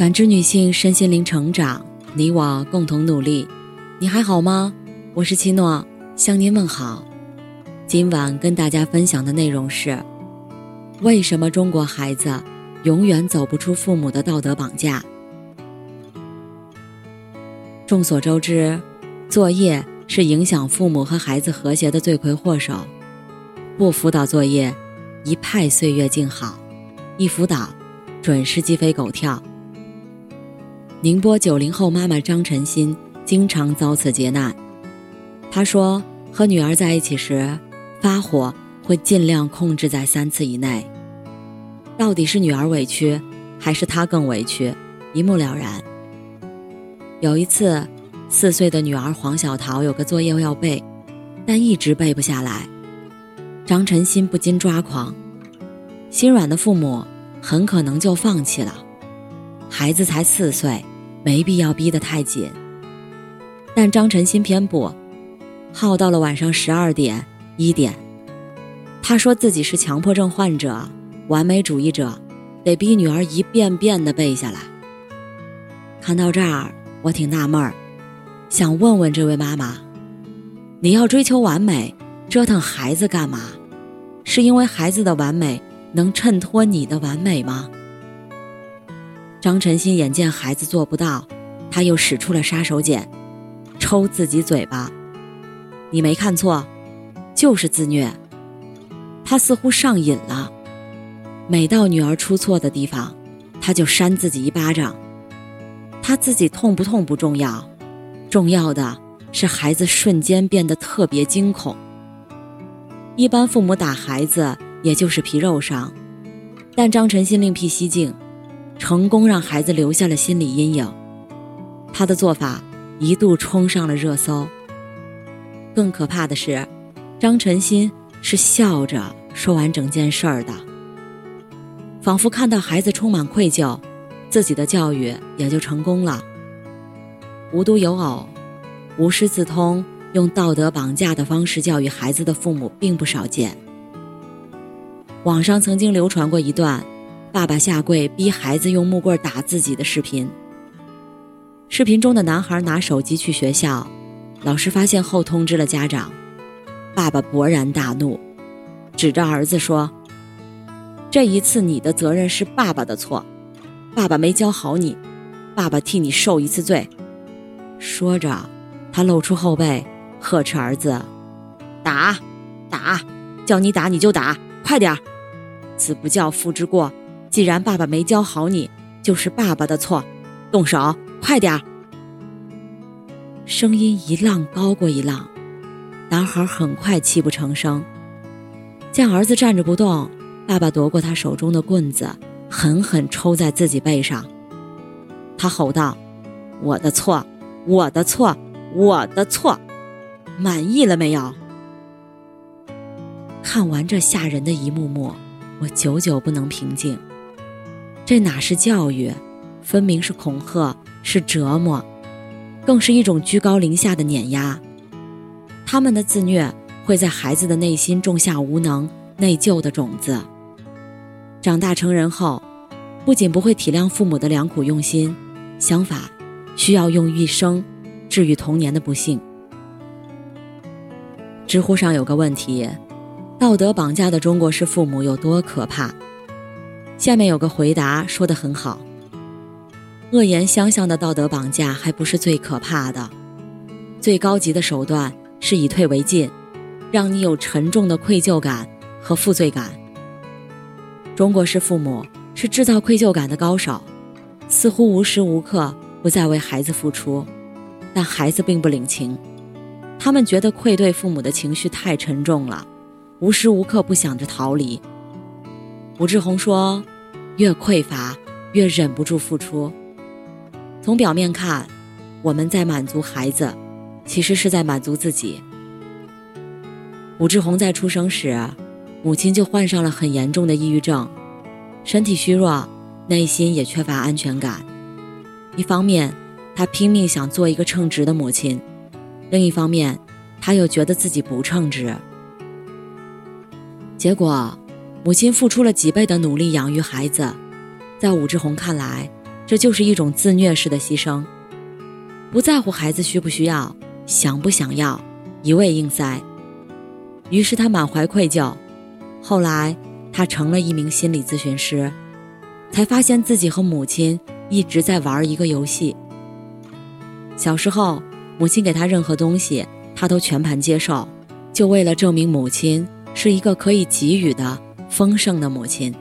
感知女性身心灵成长，你我共同努力。你还好吗？我是七诺，向您问好。今晚跟大家分享的内容是：为什么中国孩子永远走不出父母的道德绑架？众所周知，作业是影响父母和孩子和谐的罪魁祸首。不辅导作业，一派岁月静好；一辅导，准是鸡飞狗跳。宁波九零后妈妈张晨欣经常遭此劫难。她说，和女儿在一起时，发火会尽量控制在三次以内。到底是女儿委屈，还是她更委屈，一目了然。有一次，四岁的女儿黄小桃有个作业要背，但一直背不下来。张晨欣不禁抓狂，心软的父母很可能就放弃了。孩子才四岁，没必要逼得太紧。但张晨欣偏不，耗到了晚上十二点一点。他说自己是强迫症患者，完美主义者，得逼女儿一遍遍的背下来。看到这儿，我挺纳闷儿，想问问这位妈妈：你要追求完美，折腾孩子干嘛？是因为孩子的完美能衬托你的完美吗？张晨曦眼见孩子做不到，他又使出了杀手锏，抽自己嘴巴。你没看错，就是自虐。他似乎上瘾了，每到女儿出错的地方，他就扇自己一巴掌。他自己痛不痛不重要，重要的是孩子瞬间变得特别惊恐。一般父母打孩子也就是皮肉伤，但张晨心另辟蹊径，成功让孩子留下了心理阴影。他的做法一度冲上了热搜。更可怕的是，张晨心是笑着说完整件事儿的，仿佛看到孩子充满愧疚，自己的教育也就成功了。无独有偶，无师自通。用道德绑架的方式教育孩子的父母并不少见。网上曾经流传过一段爸爸下跪逼孩子用木棍打自己的视频。视频中的男孩拿手机去学校，老师发现后通知了家长，爸爸勃然大怒，指着儿子说：“这一次你的责任是爸爸的错，爸爸没教好你，爸爸替你受一次罪。”说着，他露出后背。呵斥儿子：“打，打，叫你打你就打，快点儿！子不教父之过。既然爸爸没教好你，就是爸爸的错。动手，快点儿！”声音一浪高过一浪，男孩很快泣不成声。见儿子站着不动，爸爸夺过他手中的棍子，狠狠抽在自己背上。他吼道：“我的错，我的错，我的错！”满意了没有？看完这吓人的一幕幕，我久久不能平静。这哪是教育，分明是恐吓，是折磨，更是一种居高临下的碾压。他们的自虐会在孩子的内心种下无能、内疚的种子。长大成人后，不仅不会体谅父母的良苦用心，相反，需要用一生治愈童年的不幸。知乎上有个问题：道德绑架的中国式父母有多可怕？下面有个回答说的很好：恶言相向的道德绑架还不是最可怕的，最高级的手段是以退为进，让你有沉重的愧疚感和负罪感。中国式父母是制造愧疚感的高手，似乎无时无刻不在为孩子付出，但孩子并不领情。他们觉得愧对父母的情绪太沉重了，无时无刻不想着逃离。武志红说：“越匮乏，越忍不住付出。从表面看，我们在满足孩子，其实是在满足自己。”武志红在出生时，母亲就患上了很严重的抑郁症，身体虚弱，内心也缺乏安全感。一方面，他拼命想做一个称职的母亲。另一方面，他又觉得自己不称职。结果，母亲付出了几倍的努力养育孩子，在武志红看来，这就是一种自虐式的牺牲，不在乎孩子需不需要，想不想要，一味硬塞。于是他满怀愧疚。后来他成了一名心理咨询师，才发现自己和母亲一直在玩一个游戏。小时候，母亲给他任何东西，他都全盘接受，就为了证明母亲是一个可以给予的丰盛的母亲。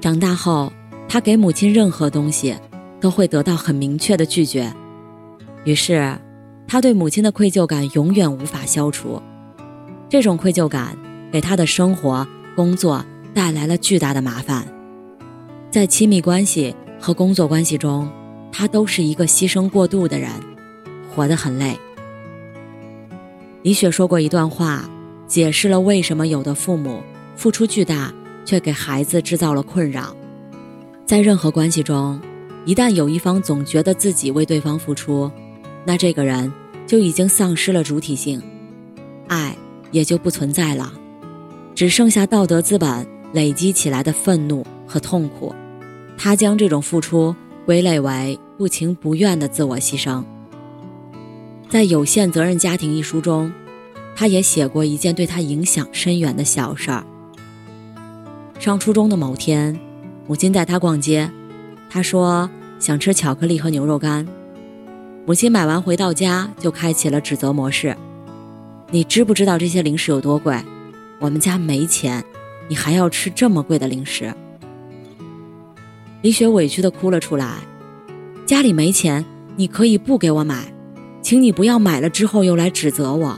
长大后。他给母亲任何东西，都会得到很明确的拒绝，于是，他对母亲的愧疚感永远无法消除。这种愧疚感给他的生活、工作带来了巨大的麻烦，在亲密关系和工作关系中，他都是一个牺牲过度的人，活得很累。李雪说过一段话，解释了为什么有的父母付出巨大，却给孩子制造了困扰。在任何关系中，一旦有一方总觉得自己为对方付出，那这个人就已经丧失了主体性，爱也就不存在了，只剩下道德资本累积起来的愤怒和痛苦。他将这种付出归类为不情不愿的自我牺牲。在《有限责任家庭》一书中，他也写过一件对他影响深远的小事儿。上初中的某天。母亲带他逛街，他说想吃巧克力和牛肉干。母亲买完回到家就开启了指责模式：“你知不知道这些零食有多贵？我们家没钱，你还要吃这么贵的零食？”李雪委屈的哭了出来：“家里没钱，你可以不给我买，请你不要买了之后又来指责我。”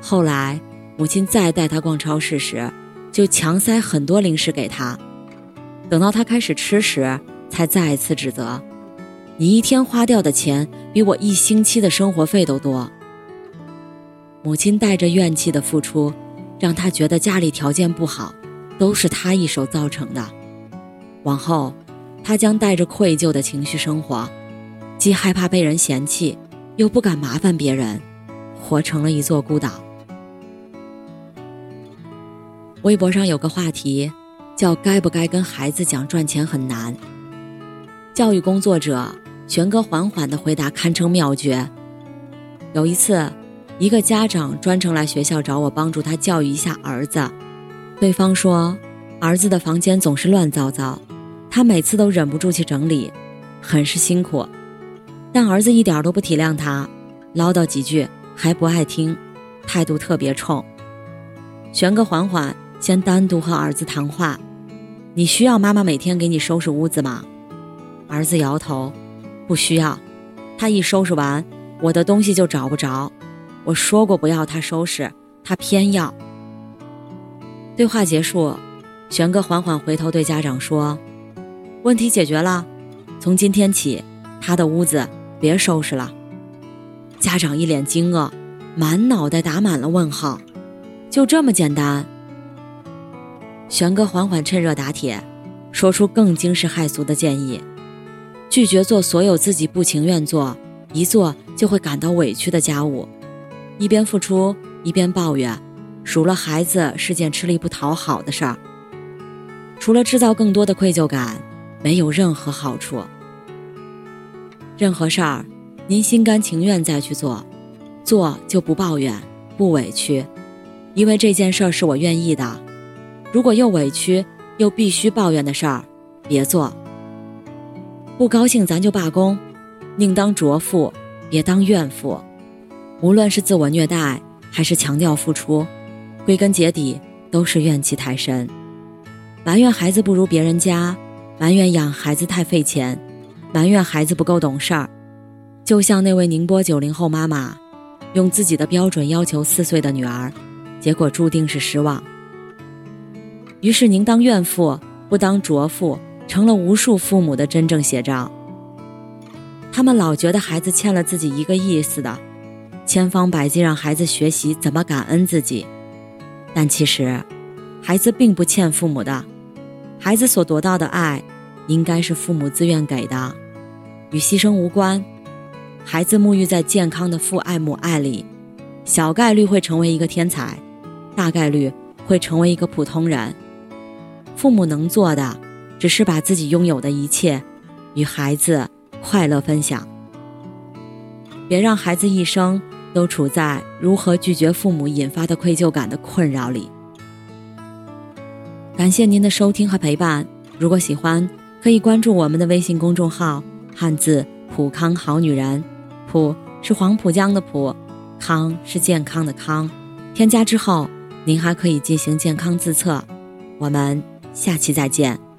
后来，母亲再带他逛超市时。就强塞很多零食给他，等到他开始吃时，才再次指责：“你一天花掉的钱比我一星期的生活费都多。”母亲带着怨气的付出，让他觉得家里条件不好，都是他一手造成的。往后，他将带着愧疚的情绪生活，既害怕被人嫌弃，又不敢麻烦别人，活成了一座孤岛。微博上有个话题，叫“该不该跟孩子讲赚钱很难”。教育工作者玄哥缓缓的回答堪称妙绝。有一次，一个家长专程来学校找我帮助他教育一下儿子，对方说，儿子的房间总是乱糟糟，他每次都忍不住去整理，很是辛苦，但儿子一点都不体谅他，唠叨几句还不爱听，态度特别冲。玄哥缓缓。先单独和儿子谈话，你需要妈妈每天给你收拾屋子吗？儿子摇头，不需要。他一收拾完，我的东西就找不着。我说过不要他收拾，他偏要。对话结束，玄哥缓缓回头对家长说：“问题解决了，从今天起，他的屋子别收拾了。”家长一脸惊愕，满脑袋打满了问号。就这么简单？玄哥缓缓趁热打铁，说出更惊世骇俗的建议：拒绝做所有自己不情愿做、一做就会感到委屈的家务，一边付出一边抱怨，数落孩子是件吃力不讨好的事儿。除了制造更多的愧疚感，没有任何好处。任何事儿，您心甘情愿再去做，做就不抱怨、不委屈，因为这件事儿是我愿意的。如果又委屈又必须抱怨的事儿，别做。不高兴咱就罢工，宁当拙妇，别当怨妇。无论是自我虐待还是强调付出，归根结底都是怨气太深。埋怨孩子不如别人家，埋怨养孩子太费钱，埋怨孩子不够懂事儿。就像那位宁波九零后妈妈，用自己的标准要求四岁的女儿，结果注定是失望。于是，宁当怨妇，不当拙妇，成了无数父母的真正写照。他们老觉得孩子欠了自己一个亿似的，千方百计让孩子学习怎么感恩自己。但其实，孩子并不欠父母的，孩子所得到的爱，应该是父母自愿给的，与牺牲无关。孩子沐浴在健康的父爱母爱里，小概率会成为一个天才，大概率会成为一个普通人。父母能做的，只是把自己拥有的一切与孩子快乐分享。别让孩子一生都处在如何拒绝父母引发的愧疚感的困扰里。感谢您的收听和陪伴。如果喜欢，可以关注我们的微信公众号“汉字普康好女人”，普是黄浦江的浦，康是健康的康。添加之后，您还可以进行健康自测。我们下期再见。